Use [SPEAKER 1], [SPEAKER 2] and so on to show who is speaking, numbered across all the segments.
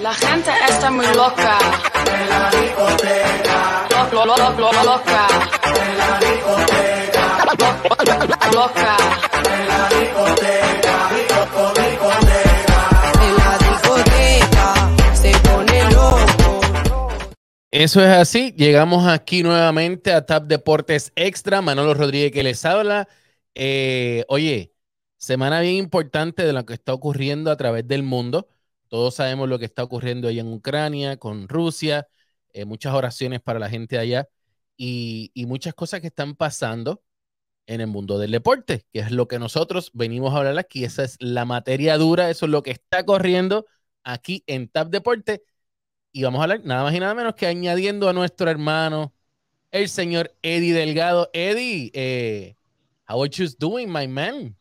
[SPEAKER 1] La gente está muy loca. En la discoteca. Lo, lo, lo, lo, loca. En la discoteca. Loca. En la discoteca.
[SPEAKER 2] En la discoteca se pone loco.
[SPEAKER 3] Eso es así. Llegamos aquí nuevamente a TAP Deportes Extra. Manolo Rodríguez que les habla. Eh, oye, semana bien importante de lo que está ocurriendo a través del mundo. Todos sabemos lo que está ocurriendo allá en Ucrania, con Rusia, eh, muchas oraciones para la gente allá y, y muchas cosas que están pasando en el mundo del deporte, que es lo que nosotros venimos a hablar aquí. Esa es la materia dura, eso es lo que está corriendo aquí en TAP Deporte. Y vamos a hablar nada más y nada menos que añadiendo a nuestro hermano, el señor Eddie Delgado. Eddie, eh, how are you doing, my man?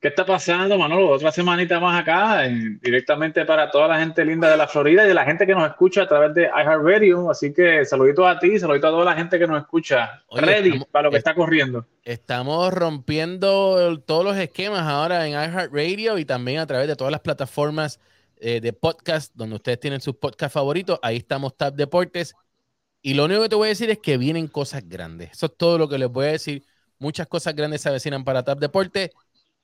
[SPEAKER 4] ¿Qué está pasando, Manolo? Otra semanita más acá, eh, directamente para toda la gente linda de la Florida y de la gente que nos escucha a través de iHeartRadio. Así que saluditos a ti, saluditos a toda la gente que nos escucha.
[SPEAKER 3] Oye,
[SPEAKER 4] Ready
[SPEAKER 3] estamos-
[SPEAKER 4] para lo que
[SPEAKER 3] est-
[SPEAKER 4] está corriendo.
[SPEAKER 3] Estamos rompiendo todos los esquemas ahora en iHeartRadio y también a través de todas las plataformas eh, de podcast donde ustedes tienen sus podcasts favoritos. Ahí estamos Tap Deportes. Y lo único que te voy a decir es que vienen cosas grandes. Eso es todo lo que les voy a decir. Muchas cosas grandes se avecinan para Tap Deportes.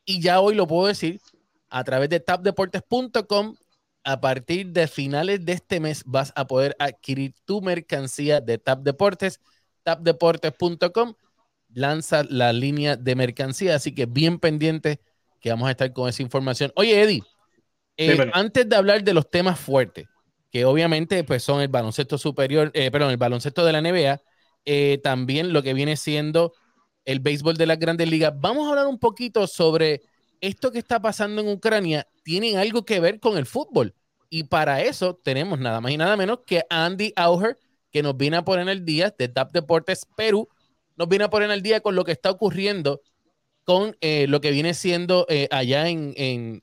[SPEAKER 3] Y ya hoy lo puedo decir a través de tapdeportes.com. A partir de finales de este mes vas a poder adquirir tu mercancía de Tap Deportes. Tapdeportes.com lanza la línea de mercancía, así que bien pendiente que vamos a estar con esa información. Oye, Eddie, eh, antes de hablar de los temas fuertes, que obviamente pues son el baloncesto superior, eh, perdón, el baloncesto de la NBA, eh, también lo que viene siendo el béisbol de las grandes ligas, vamos a hablar un poquito sobre esto que está pasando en Ucrania, tienen algo que ver con el fútbol. Y para eso tenemos nada más y nada menos que Andy Auger, que nos viene a poner el día de TAP Deportes Perú, nos viene a poner al día con lo que está ocurriendo con eh, lo que viene siendo eh, allá en,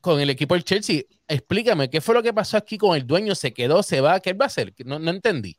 [SPEAKER 3] con el equipo del Chelsea. Explícame, ¿qué fue lo que pasó aquí con el dueño? ¿Se quedó? ¿Se va? ¿Qué va a hacer? No, no entendí.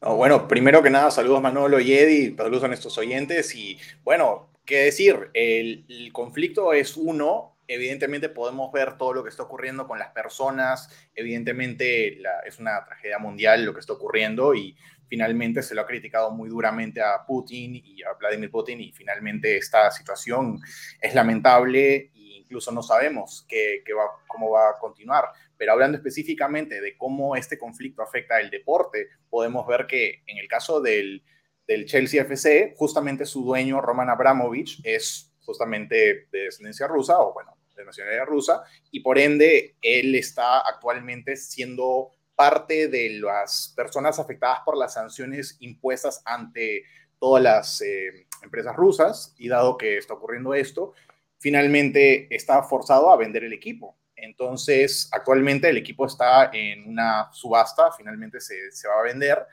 [SPEAKER 5] No, bueno, primero que nada, saludos Manolo y Eddie, saludos a nuestros oyentes y bueno, qué decir, el, conflicto es uno, evidentemente podemos ver todo lo que está ocurriendo con las personas, evidentemente es una tragedia mundial lo que está ocurriendo y finalmente se lo ha criticado muy duramente a Putin y a Vladimir Putin y finalmente esta situación es lamentable e incluso no sabemos qué, cómo va a continuar. Pero hablando específicamente de cómo este conflicto afecta el deporte, podemos ver que en el caso del, del Chelsea FC, justamente su dueño, Roman Abramovich, es justamente de descendencia rusa, o bueno, de nacionalidad rusa, y por ende él está actualmente siendo parte de las personas afectadas por las sanciones impuestas ante todas las eh, empresas rusas, y dado que está ocurriendo esto, finalmente está forzado a vender el equipo. Entonces, actualmente el equipo está en una subasta, finalmente se, se va a vender.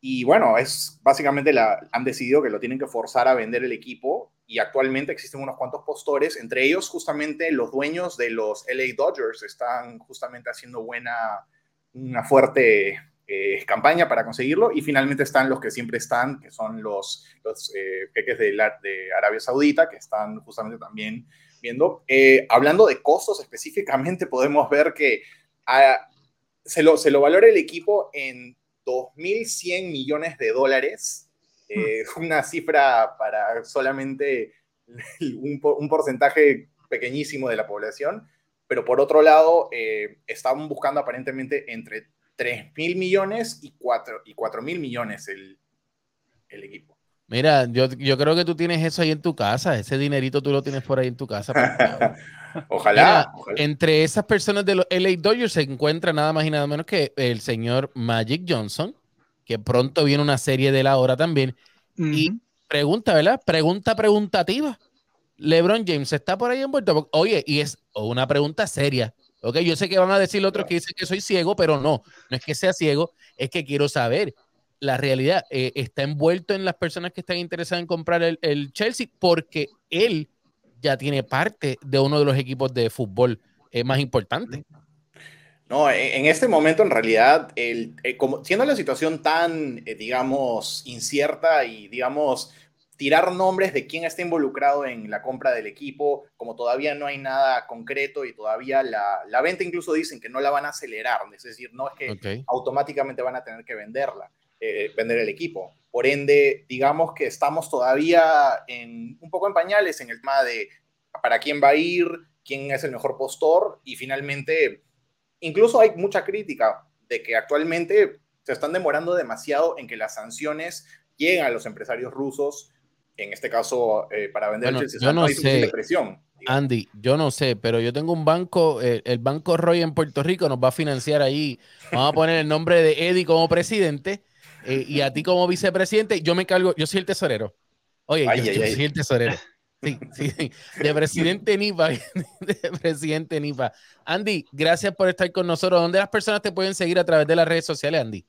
[SPEAKER 5] Y bueno, es básicamente la, han decidido que lo tienen que forzar a vender el equipo y actualmente existen unos cuantos postores, entre ellos justamente los dueños de los LA Dodgers están justamente haciendo buena, una fuerte eh, campaña para conseguirlo y finalmente están los que siempre están, que son los, los eh, jeques de, la- de Arabia Saudita, que están justamente también viendo. Eh, hablando de costos específicamente, podemos ver que ah, se, lo, se lo valora el equipo en 2.100 millones de dólares, eh, una cifra para solamente un, por- un porcentaje pequeñísimo de la población, pero por otro lado, eh, estaban buscando aparentemente entre 3.000 millones y 4 y 4.000 millones el, el equipo.
[SPEAKER 3] Mira, yo, yo creo que tú tienes eso ahí en tu casa. Ese dinerito tú lo tienes por ahí en tu casa.
[SPEAKER 5] ojalá,
[SPEAKER 3] Mira,
[SPEAKER 5] ojalá.
[SPEAKER 3] entre esas personas de los LA Dodgers se encuentra nada más y nada menos que el señor Magic Johnson, que pronto viene una serie de la hora también. Y
[SPEAKER 4] Ujú.
[SPEAKER 3] pregunta, ¿verdad? Pregunta preguntativa. LeBron James está por ahí envuelto. Porque- Oye, y es una pregunta seria. Ok, yo sé que van a decir otros que dicen que soy ciego, pero no, no es que sea ciego, es que quiero saber. La realidad eh, está envuelto en las personas que están interesadas en comprar el, el Chelsea porque él ya tiene parte de uno de los equipos de fútbol eh, más importantes.
[SPEAKER 5] No, en en este momento en realidad, el, eh, como, siendo la situación tan, digamos, incierta y, digamos, tirar nombres de quién está involucrado en la compra del equipo, como todavía no hay nada concreto y todavía la, la venta incluso dicen que no la van a acelerar, es decir, no es que automáticamente van a tener que venderla, eh, vender el equipo. Por ende, digamos que estamos todavía en, un poco en pañales en el tema de para quién va a ir, quién es el mejor postor y finalmente, incluso hay mucha crítica de que actualmente se están demorando demasiado en que las sanciones lleguen a los empresarios rusos, en este caso eh, para vender
[SPEAKER 3] Bueno,
[SPEAKER 5] el Chelsea,
[SPEAKER 3] yo no sé.
[SPEAKER 5] presión.
[SPEAKER 3] Andy, yo no sé, pero yo tengo un banco, eh, el Banco Roy en Puerto Rico nos va a financiar ahí. Vamos a poner el nombre de Eddie como presidente eh, y a ti como vicepresidente. Yo me cargo, yo soy el tesorero. Oye,
[SPEAKER 5] Ay,
[SPEAKER 3] yo,
[SPEAKER 5] ay,
[SPEAKER 3] yo
[SPEAKER 5] ay.
[SPEAKER 3] soy el tesorero. Sí, sí, sí. De presidente Nipa, de presidente Nipa. Andy, gracias por estar con nosotros. ¿Dónde las personas te pueden seguir a través de las redes sociales, Andy?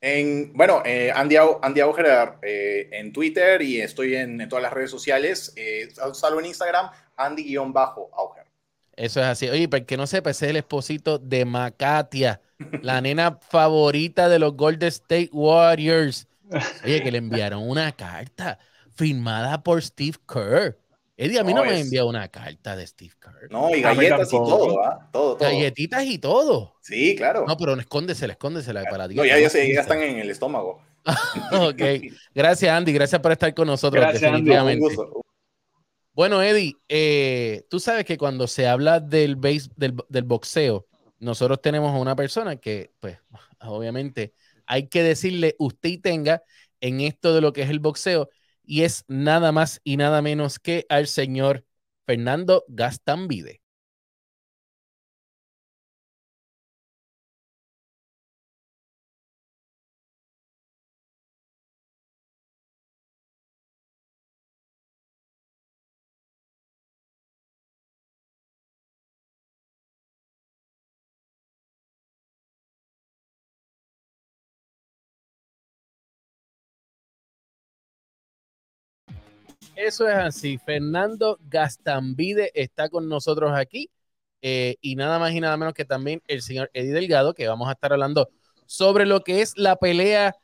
[SPEAKER 5] En, bueno, eh, Andy, Andy Auger eh, en Twitter y estoy en, en todas las redes sociales, eh, salvo en Instagram, Andy-Auger.
[SPEAKER 3] Eso es así. Oye, para el que no sepa, ese es el esposito de Macatia, la nena favorita de los Golden State Warriors. Oye, que le enviaron una carta firmada por Steve Kerr. Eddie, a mí no,
[SPEAKER 5] No,
[SPEAKER 3] me
[SPEAKER 5] es-
[SPEAKER 3] envió una carta de Steve Kerr.
[SPEAKER 5] No, y galletas y todo, ¿ah? Todo, todo.
[SPEAKER 3] Galletitas y todo.
[SPEAKER 5] Sí, claro.
[SPEAKER 3] No, pero no, escóndesela, escóndesela para ti.
[SPEAKER 5] No, ya, ya, se- ya están en el estómago.
[SPEAKER 3] Ok. Gracias, Andy. Gracias por estar con nosotros.
[SPEAKER 4] Gracias, Andy.
[SPEAKER 5] Un
[SPEAKER 3] definitivamente.
[SPEAKER 5] gusto.
[SPEAKER 3] Bueno, Eddie, eh, tú sabes que cuando se habla del, base, del, del boxeo, nosotros tenemos a una persona que, pues, obviamente, hay que decirle usted y tenga en esto de lo que es el boxeo, y es nada más y nada menos que al señor Fernando Gastambide. Eso es así. Fernando Gastambide está con nosotros aquí. eh, y nada más y nada menos que también el señor Eddie Delgado, que vamos a estar hablando sobre lo que es la pelea.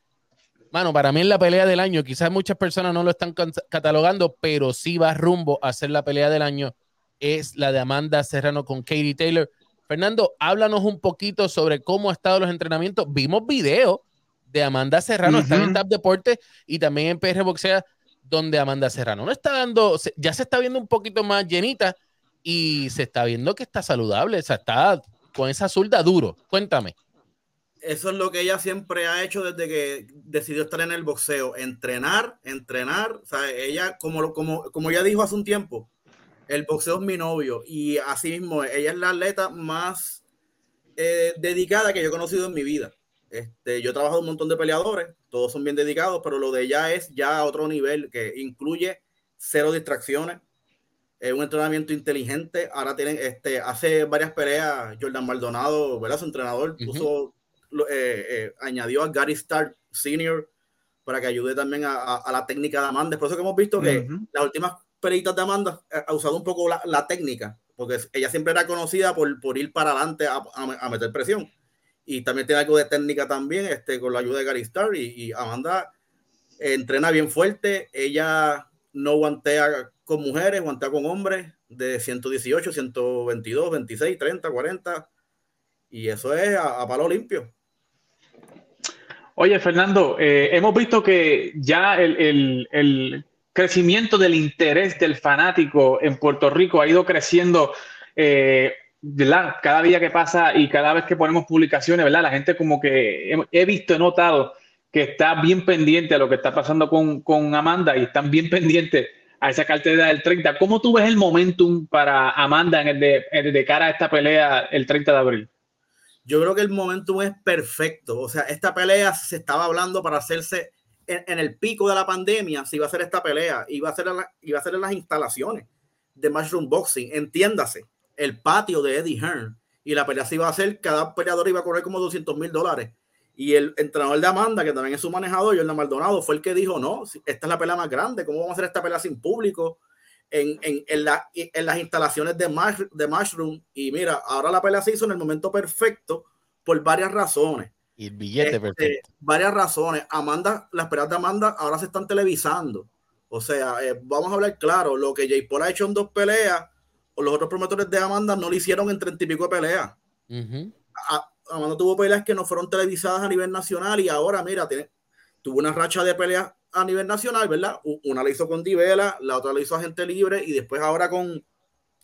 [SPEAKER 3] Mano, para mí es la pelea del año. Quizás muchas personas no lo están catalogando, pero sí va rumbo a ser la pelea del año. Es la de Amanda Serrano con Katie Taylor. Fernando, háblanos un poquito sobre cómo han estado los entrenamientos. Vimos videos de Amanda Serrano, están en. Tap Deporte y también en PR Boxea, donde Amanda Serrano no está dando, ya se está viendo un poquito más llenita y se está viendo que está saludable, o sea, está con esa zurda duro. Cuéntame.
[SPEAKER 6] Eso es lo que ella siempre ha hecho desde que decidió estar en el boxeo, entrenar, entrenar. O sea, ella, como, como, como ya dijo hace un tiempo, el boxeo es mi novio y así mismo, ella es la atleta más eh, dedicada que yo he conocido en mi vida. Este, yo he trabajado un montón de peleadores, todos son bien dedicados, pero lo de ella es ya a otro nivel que incluye cero distracciones, eh, un entrenamiento inteligente. Ahora tienen, este, hace varias peleas, Jordan Maldonado, ¿verdad? Su entrenador puso, eh, eh, añadió a Gary Stark Sr. para que ayude también a, a- a la técnica de Amanda. Es por eso que hemos visto que las últimas peleitas de Amanda eh, ha usado un poco la, la técnica, porque ella siempre era conocida por, por ir para adelante a- a meter presión. Y también tiene algo de técnica también, este, con la ayuda de Gary Starr. Y, Amanda entrena bien fuerte. Ella no guantea con mujeres, guantea con hombres de 118, 122, 26, 30, 40. Y eso es a, palo limpio.
[SPEAKER 4] Oye, Fernando, eh, hemos visto que ya el, el- el crecimiento del interés del fanático en Puerto Rico ha ido creciendo, eh, Cada día que pasa y cada vez que ponemos publicaciones, ¿verdad? La gente como que he, visto, he notado que está bien pendiente a lo que está pasando con, con Amanda y están bien pendientes a esa cartera del 30. ¿Cómo tú ves el momentum para Amanda en el de, cara a esta pelea el 30 de abril?
[SPEAKER 6] Yo creo que el momentum es perfecto. O sea, esta pelea se estaba hablando para hacerse en, en el pico de la pandemia. Se iba a hacer esta pelea, iba a ser, en la- iba a ser en las instalaciones de Mushroom Boxing. Entiéndase, el patio de Eddie Hearn. Y la pelea se iba a hacer, cada peleador iba a correr como 200 mil dólares. Y el entrenador de Amanda, que también es su manejador, Jordan Maldonado, fue el que dijo: No, esta es la pelea más grande. ¿Cómo vamos a hacer esta pelea sin público? En, en, en, la- en las instalaciones de, Mush- de Mushroom. Y mira, ahora la pelea se hizo en el momento perfecto por varias razones.
[SPEAKER 3] Y el billete
[SPEAKER 6] Este,
[SPEAKER 3] perfecto.
[SPEAKER 6] varias razones. Amanda, las peleas de Amanda ahora se están televisando O sea, eh, vamos a hablar claro, lo que Jay Paul ha hecho en dos peleas, los otros promotores de Amanda no lo hicieron en treinta y pico de peleas.
[SPEAKER 3] Ujú.
[SPEAKER 6] A- Amanda tuvo peleas que no fueron televisadas a nivel nacional y ahora, mira, tiene, tuvo una racha de peleas a nivel nacional, ¿verdad? Una la hizo con Divela, la otra la hizo a Gente Libre y después ahora con,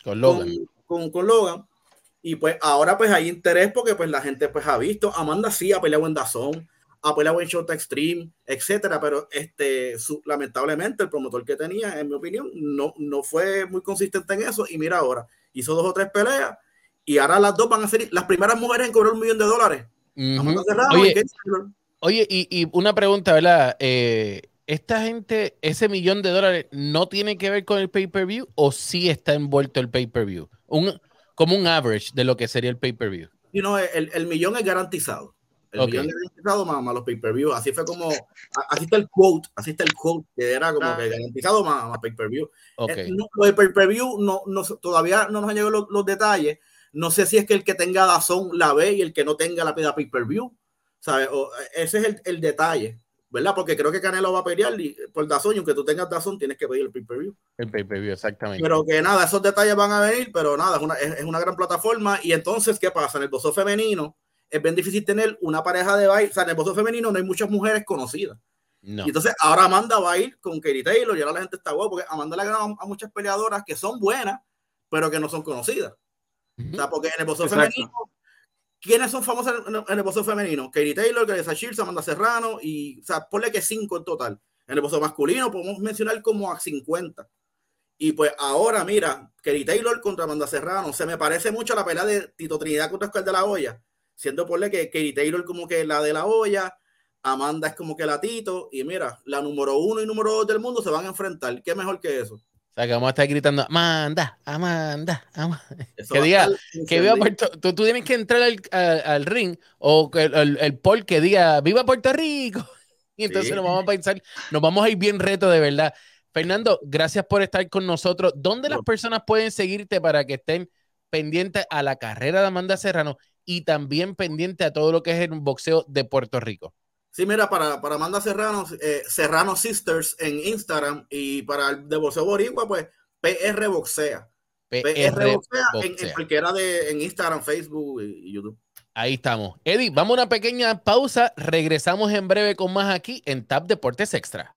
[SPEAKER 3] Con Logan.
[SPEAKER 6] con, con, con Logan. Y pues ahora pues hay interés porque pues la gente pues ha visto. Amanda sí ha peleado en Dazón, ha peleado en Showtime Extreme, etcétera, pero este, su- lamentablemente el promotor que tenía, en mi opinión, no, no fue muy consistente en eso. Y mira ahora, hizo dos o tres peleas y ahora las dos van a ser las primeras mujeres en cobrar un millón de dólares. Serrano y
[SPEAKER 3] Oye. Oye, y, y una pregunta, ¿verdad? Eh, ¿Esta gente, ese millón de dólares, no tiene que ver con el pay-per-view o sí está envuelto el pay-per-view? Un, como un average de lo que sería el pay-per-view.
[SPEAKER 6] Y no, el, el millón es garantizado. El
[SPEAKER 3] Ok.
[SPEAKER 6] millón es garantizado más, más los pay-per-view. Así fue como, así está el quote, así está el quote, que era como que garantizado más, más pay-per-view.
[SPEAKER 3] Ok.
[SPEAKER 6] Eh, no, lo de pay-per-view no, no, todavía no nos han llegado los, los detalles. No sé si es que el que tenga Dazón la ve y el que no tenga la pida pay-per-view. ¿sabes? O, eh, ese es el, el detalle, ¿verdad? Porque creo que Canelo va a pelear y, por Dazón y aunque tú tengas Dazón tienes que pedir el pay-per-view.
[SPEAKER 3] El pay-per-view, exactamente.
[SPEAKER 6] Pero que nada, esos detalles van a venir, pero nada, es una, es, es una gran plataforma. Y entonces, ¿qué pasa? En el boxeo femenino es bien difícil tener una pareja de baile. O sea, en el boxeo femenino no hay muchas mujeres conocidas.
[SPEAKER 3] no.
[SPEAKER 6] Y entonces ahora Amanda va a ir con Katie Taylor y ahora la gente está guapo porque Amanda le ha ganado a muchas peleadoras que son buenas, pero que no son conocidas. O sea, porque en el boxeo femenino, ¿quiénes son famosos en, el boxeo femenino? Katie Taylor, Grace Shields, Amanda Serrano y, o sea, ponle que cinco en total. En el boxeo masculino podemos mencionar como a 50. Y pues ahora, mira, Katie Taylor contra Amanda Serrano, se me parece mucho a la pelea de Tito Trinidad contra Oscar de la Hoya, siendo ponle que Katie Taylor como que la de la olla, Amanda es como que la Tito, y mira, la número uno y número dos del mundo se van a enfrentar. ¿Qué mejor que eso?
[SPEAKER 3] O sea, que vamos a estar gritando, Amanda, Amanda, Amanda.
[SPEAKER 6] Eso
[SPEAKER 3] Que diga, Que viva. Puerto tú, tú tienes que entrar al, al- al ring o que el, el, el poll que diga, ¡Viva Puerto Rico! Y entonces
[SPEAKER 6] Sí.
[SPEAKER 3] nos vamos a pensar, nos vamos a ir bien reto de verdad. Fernando, gracias por estar con nosotros. ¿Dónde las personas pueden seguirte para que estén pendientes a la carrera de Amanda Serrano y también pendiente a todo lo que es el boxeo de Puerto Rico?
[SPEAKER 6] Sí, mira, para, para Amanda Serrano, eh, Serrano Sisters en Instagram y para el de Boxeo Boricua, pues PR Boxea. PR,
[SPEAKER 3] PR
[SPEAKER 6] Boxea, en, cualquiera de en Instagram, Facebook y, y YouTube.
[SPEAKER 3] Ahí estamos. Eddie, vamos a una pequeña pausa. Regresamos en breve con más aquí en Tap Deportes Extra.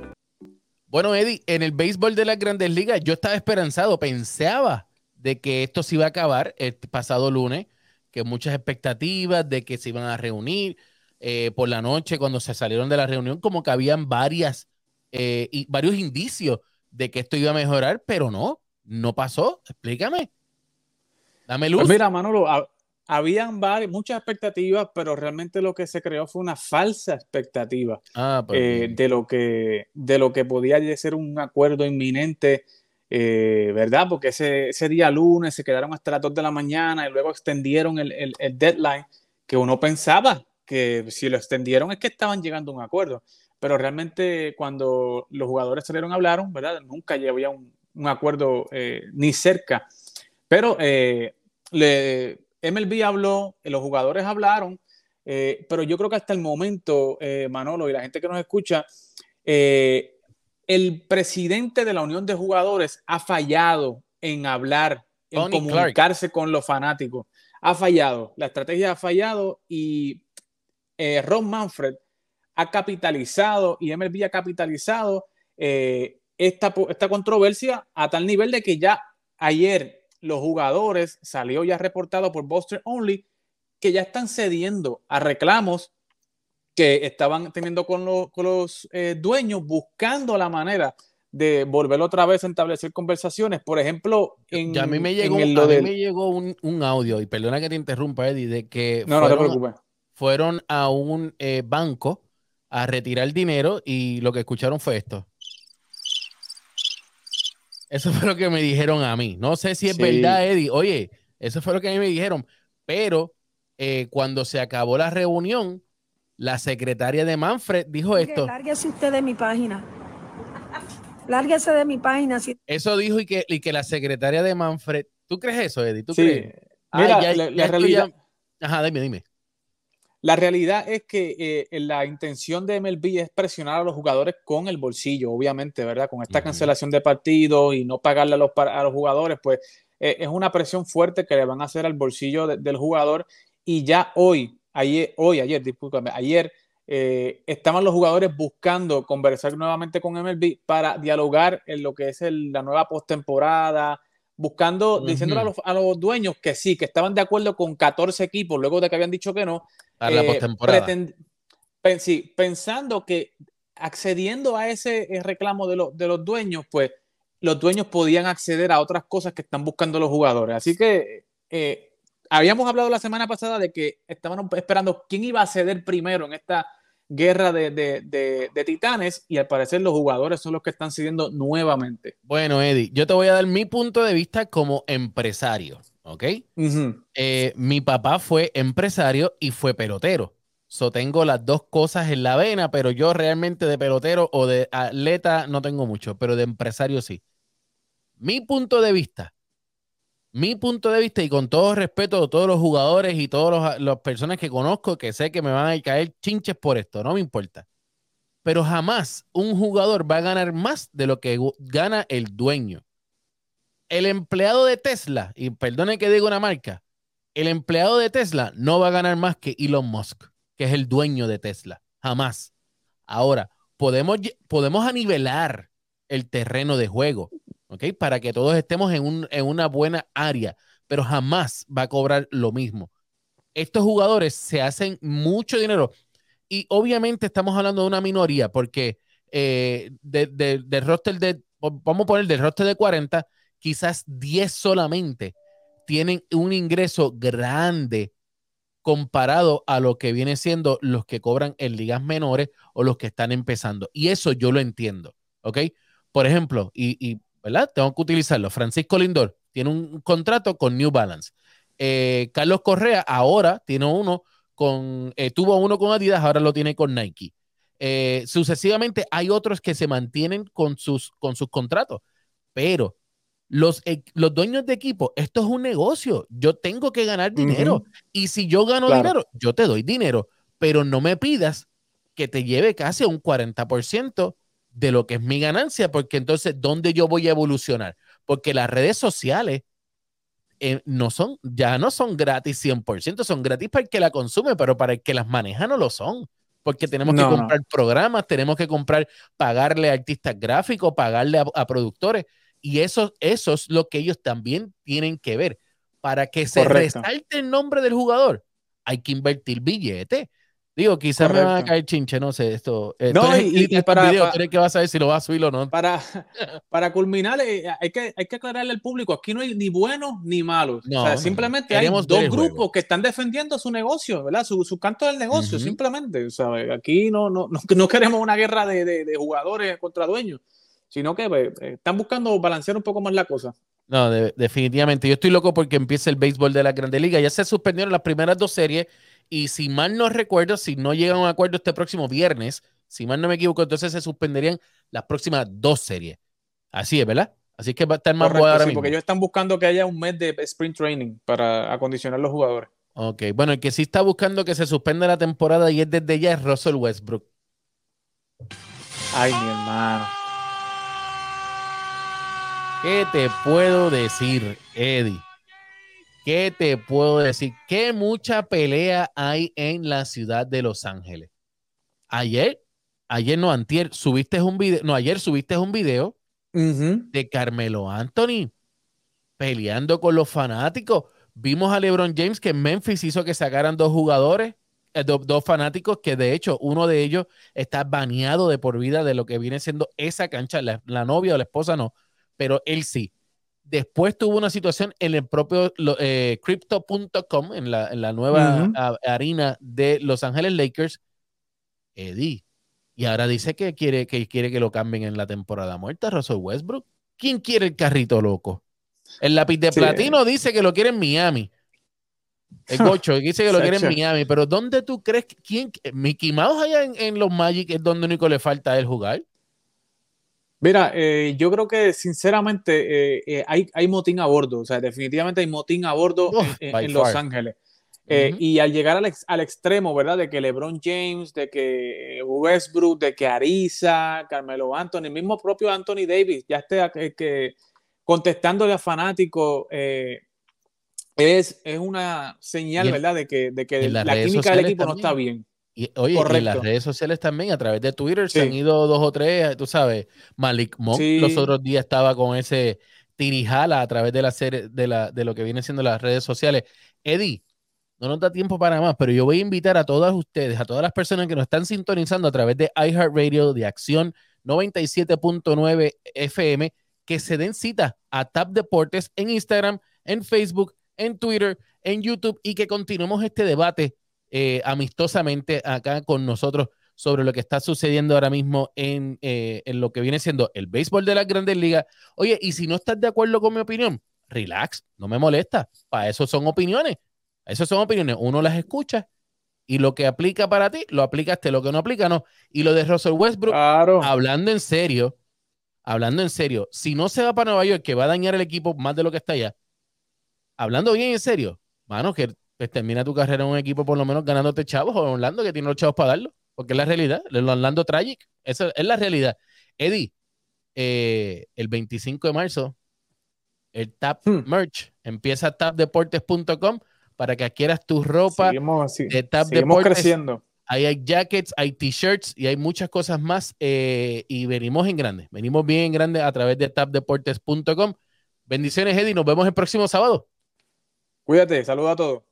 [SPEAKER 3] Bueno, Eddie, en el béisbol de las grandes ligas yo estaba esperanzado, pensaba de que esto se iba a acabar el pasado lunes, que muchas expectativas de que se iban a reunir eh, por la noche cuando se salieron de la reunión, como que habían varias eh, y varios indicios de que esto iba a mejorar, pero no, no pasó. Explícame. Dame luz.
[SPEAKER 4] Pues mira, Manolo, habían varias, muchas expectativas, pero realmente lo que se creó fue una falsa expectativa
[SPEAKER 3] ah, pues,
[SPEAKER 4] eh, de, lo que, de lo que podía ser un acuerdo inminente, eh, ¿verdad? Porque ese, ese día lunes se quedaron hasta las 2 de la mañana y luego extendieron el, el- el deadline que uno pensaba que si lo extendieron es que estaban llegando a un acuerdo. Pero realmente cuando los jugadores salieron a hablar, ¿verdad? Nunca había un, un acuerdo eh, ni cerca. Pero eh, le, MLB habló, eh, los jugadores hablaron, eh, pero yo creo que hasta el momento, eh, Manolo y la gente que nos escucha, eh, el presidente de la Unión de Jugadores ha fallado en hablar, en
[SPEAKER 3] Tony Clark.
[SPEAKER 4] comunicarse con los fanáticos. Ha fallado, la estrategia ha fallado y Ron Manfred ha capitalizado y MLB ha capitalizado esta, esta controversia a tal nivel de que ya ayer los jugadores salió ya reportado por Buster Only que ya están cediendo a reclamos que estaban teniendo con, lo- con los eh, dueños buscando la manera de volver otra vez a establecer conversaciones. Por ejemplo, en,
[SPEAKER 3] ya a mí me llegó,
[SPEAKER 4] el-
[SPEAKER 3] a mí
[SPEAKER 4] del-
[SPEAKER 3] me llegó un, un audio, y perdona que te interrumpa, Eddie, de que
[SPEAKER 4] No, no te
[SPEAKER 3] fueron-
[SPEAKER 4] preocupes.
[SPEAKER 3] fueron a un eh, banco a retirar dinero y lo que escucharon fue esto. Eso fue lo que me dijeron a mí. No sé si es
[SPEAKER 4] Sí.
[SPEAKER 3] verdad, Eddie. Oye, eso fue lo que a mí me dijeron. Pero eh, cuando se acabó la reunión, la secretaria de Manfred dijo esto.
[SPEAKER 7] Lárguese usted de mi página. Lárguese de mi página. Si
[SPEAKER 3] Eso dijo y que, y que la secretaria de Manfred. ¿Tú crees eso, Eddie? ¿Tú
[SPEAKER 4] Sí.
[SPEAKER 3] crees?
[SPEAKER 4] Mira,
[SPEAKER 3] ya-
[SPEAKER 4] la,
[SPEAKER 3] ya
[SPEAKER 4] la
[SPEAKER 3] esto
[SPEAKER 4] realidad,
[SPEAKER 3] ya- Ajá, dime, dime.
[SPEAKER 4] La realidad es que eh, la intención de MLB es presionar a los jugadores con el bolsillo, obviamente, ¿verdad? Con esta cancelación de partidos y no pagarle a los, a los jugadores, pues eh, es una presión fuerte que le van a hacer al bolsillo de- del jugador. Y ya hoy, ayer, hoy, ayer, discúlpame, ayer eh, estaban los jugadores buscando conversar nuevamente con MLB para dialogar en lo que es el- la nueva postemporada, buscando,
[SPEAKER 3] Ujú.
[SPEAKER 4] diciéndole a los, a los dueños que sí, que estaban de acuerdo con 14 equipos, luego de que habían dicho que no,
[SPEAKER 3] la
[SPEAKER 4] eh,
[SPEAKER 3] postemporada.
[SPEAKER 4] sí, pensando que accediendo a ese eh, reclamo de, los- de los dueños, pues los dueños podían acceder a otras cosas que están buscando los jugadores. Así que eh, habíamos hablado la semana pasada de que estaban esperando quién iba a ceder primero en esta guerra de, de- de- de titanes y al parecer los jugadores son los que están cediendo nuevamente.
[SPEAKER 3] Bueno, Eddie, yo te voy a dar mi punto de vista como empresario, ¿ok? Eh, mi papá fue empresario y fue pelotero. So tengo las dos cosas en la vena, pero yo realmente de pelotero o de atleta no tengo mucho, pero de empresario sí. Mi punto de vista, mi punto de vista y con todo respeto a todos los jugadores y todas las personas que conozco que sé que me van a caer chinches por esto, no me importa. Pero jamás un jugador va a ganar más de lo que gana el dueño. El empleado de Tesla, y perdone que diga una marca, el empleado de Tesla no va a ganar más que Elon Musk, que es el dueño de Tesla. Jamás. Ahora, podemos, podemos anivelar el terreno de juego, ¿ok? Para que todos estemos en, un- en una buena área, pero jamás va a cobrar lo mismo. Estos jugadores se hacen mucho dinero y obviamente estamos hablando de una minoría porque eh, de- de- del roster de, vamos a poner del roster de 40, quizás 10 solamente tienen un ingreso grande comparado a lo que viene siendo los que cobran en ligas menores o los que están empezando. Y eso yo lo entiendo, ¿ok? Por ejemplo, y, y, ¿verdad? Tengo que utilizarlo. Francisco Lindor tiene un contrato con New Balance. Eh, Carlos Correa ahora tiene uno con, eh, tuvo uno con Adidas, ahora lo tiene con Nike. Eh, sucesivamente hay otros que se mantienen con sus, con sus contratos, pero los, e- los dueños de equipo, esto es un negocio, yo tengo que ganar dinero y si yo gano
[SPEAKER 4] Claro.
[SPEAKER 3] dinero, yo te doy dinero, pero no me pidas que te lleve casi a un 40% de lo que es mi ganancia, porque entonces, ¿dónde yo voy a evolucionar? Porque las redes sociales eh, no son, ya no son gratis 100%, son gratis para el que la consume, pero para el que las maneja no lo son. Porque tenemos
[SPEAKER 4] No,
[SPEAKER 3] que
[SPEAKER 4] no.
[SPEAKER 3] comprar programas, tenemos que comprar, pagarle a artistas gráficos, pagarle a, a productores. Y eso, eso es lo que ellos también tienen que ver. Para que se resalte el nombre del jugador, hay que invertir billete. Digo, quizás me van a caer chinche, no sé, esto. eh,
[SPEAKER 4] No,
[SPEAKER 3] eres
[SPEAKER 4] y- y-
[SPEAKER 3] este
[SPEAKER 4] para-
[SPEAKER 3] video,
[SPEAKER 4] para-
[SPEAKER 3] que vas a ver si lo vas a subir o no.
[SPEAKER 4] Para, para culminar, eh, hay, que, hay que aclararle al público, aquí no hay ni buenos ni malos.
[SPEAKER 3] No,
[SPEAKER 4] o sea, simplemente hay dos grupos
[SPEAKER 3] juego.
[SPEAKER 4] que están defendiendo su negocio, ¿verdad? Su, su canto del negocio,
[SPEAKER 3] Ujú.
[SPEAKER 4] simplemente. O sea, aquí no, no, no, no queremos una guerra de, de- de jugadores contra dueños, sino que pues, eh, están buscando balancear un poco más la cosa.
[SPEAKER 3] No, de- definitivamente. Yo estoy loco porque empieza el béisbol de la Grande Liga. Ya se suspendieron las primeras dos series y si mal no recuerdo, si no llegan a un acuerdo este próximo viernes, si mal no me equivoco, entonces se suspenderían las próximas dos series. Así es, ¿verdad? Así que va a estar más
[SPEAKER 4] Correcto,
[SPEAKER 3] ahora
[SPEAKER 4] sí,
[SPEAKER 3] mismo.
[SPEAKER 4] porque ellos están buscando que haya un mes de sprint training para acondicionar los jugadores.
[SPEAKER 3] Ok, bueno, el que sí está buscando que se suspenda la temporada y es desde ya es Russell Westbrook.
[SPEAKER 4] Ay, mi hermano.
[SPEAKER 3] ¿Qué te puedo decir, Eddie? ¿Qué te puedo decir? Que mucha pelea hay en la ciudad de Los Ángeles. Ayer, ayer no, antier, subiste un video, no, ayer subiste un video de Carmelo Anthony peleando con los fanáticos. Vimos a LeBron James que en Memphis hizo que sacaran dos jugadores, eh, do- dos fanáticos, que de hecho uno de ellos está baneado de por vida de lo que viene siendo esa cancha, la, la novia o la esposa no, pero él sí. Después tuvo una situación en el propio eh, crypto.com, en la, en la nueva
[SPEAKER 4] Ujú.
[SPEAKER 3] a- harina de Los Ángeles Lakers, Eddie. Y ahora dice que quiere, que quiere que lo cambien en la temporada muerta, Russell Westbrook. ¿Quién quiere el carrito loco? El lápiz de
[SPEAKER 4] Sí.
[SPEAKER 3] platino dice que lo quiere en Miami. El Gocho dice que lo quiere en. Miami, pero ¿dónde tú crees que quién? Mickey Mouse allá en, en los Magic es donde único le falta a él jugar?
[SPEAKER 4] Mira, eh, yo creo que sinceramente eh, eh, hay, hay motín a bordo, o sea, definitivamente hay motín a bordo en, Los. Ángeles. Eh. Y al llegar al, ex- al extremo, ¿verdad? De que LeBron James, de que Westbrook, de que Ariza, Carmelo Anthony, el mismo propio Anthony Davis, ya esté que, contestándole a fanáticos, es, es una señal, ¿verdad? De que, de que la
[SPEAKER 3] redes
[SPEAKER 4] química del equipo no está bien.
[SPEAKER 3] Y, oye, en las redes sociales también, a través de Twitter,
[SPEAKER 4] Sí.
[SPEAKER 3] se han ido dos o tres, tú sabes, Malik Monk
[SPEAKER 4] Sí.
[SPEAKER 3] los otros días estaba con ese tirijala a través de la serie, de, la, de lo que viene siendo las redes sociales. Eddie, no nos da tiempo para más, pero yo voy a invitar a todas ustedes, a todas las personas que nos están sintonizando a través de iHeartRadio de Acción 97.9 FM, que se den cita a Tap Deportes en Instagram, en Facebook, en Twitter, en YouTube y que continuemos este debate eh, amistosamente acá con nosotros sobre lo que está sucediendo ahora mismo en, eh, en lo que viene siendo el béisbol de las grandes ligas. Oye, y si no estás de acuerdo con mi opinión, relax, no me molesta. Para eso son opiniones. Esas son opiniones. Uno las escucha y lo que aplica para ti, lo aplicaste. Lo que no aplica, no. Y lo de Russell Westbrook,
[SPEAKER 4] Claro.
[SPEAKER 3] hablando en serio, hablando en serio, si no se va para Nueva York, que va a dañar el equipo más de lo que está allá, hablando bien en serio, mano, que pues, termina tu carrera en un equipo por lo menos ganándote chavos o Orlando que tiene los chavos para darlo, porque es la realidad, el Orlando Tragic, esa es la realidad. Eddie, eh, el 25 de marzo, el Tap
[SPEAKER 4] Hmm.
[SPEAKER 3] Merch empieza tapdeportes.com para que adquieras tu ropa
[SPEAKER 4] Seguimos,
[SPEAKER 3] de Tap
[SPEAKER 4] seguimos
[SPEAKER 3] Deportes.
[SPEAKER 4] creciendo.
[SPEAKER 3] Ahí hay jackets, hay t-shirts y hay muchas cosas más. eh, y venimos en grande. Venimos bien en grande a través de tapdeportes.com. Bendiciones, Eddie. Nos vemos el próximo sábado.
[SPEAKER 4] Cuídate, saluda a todos.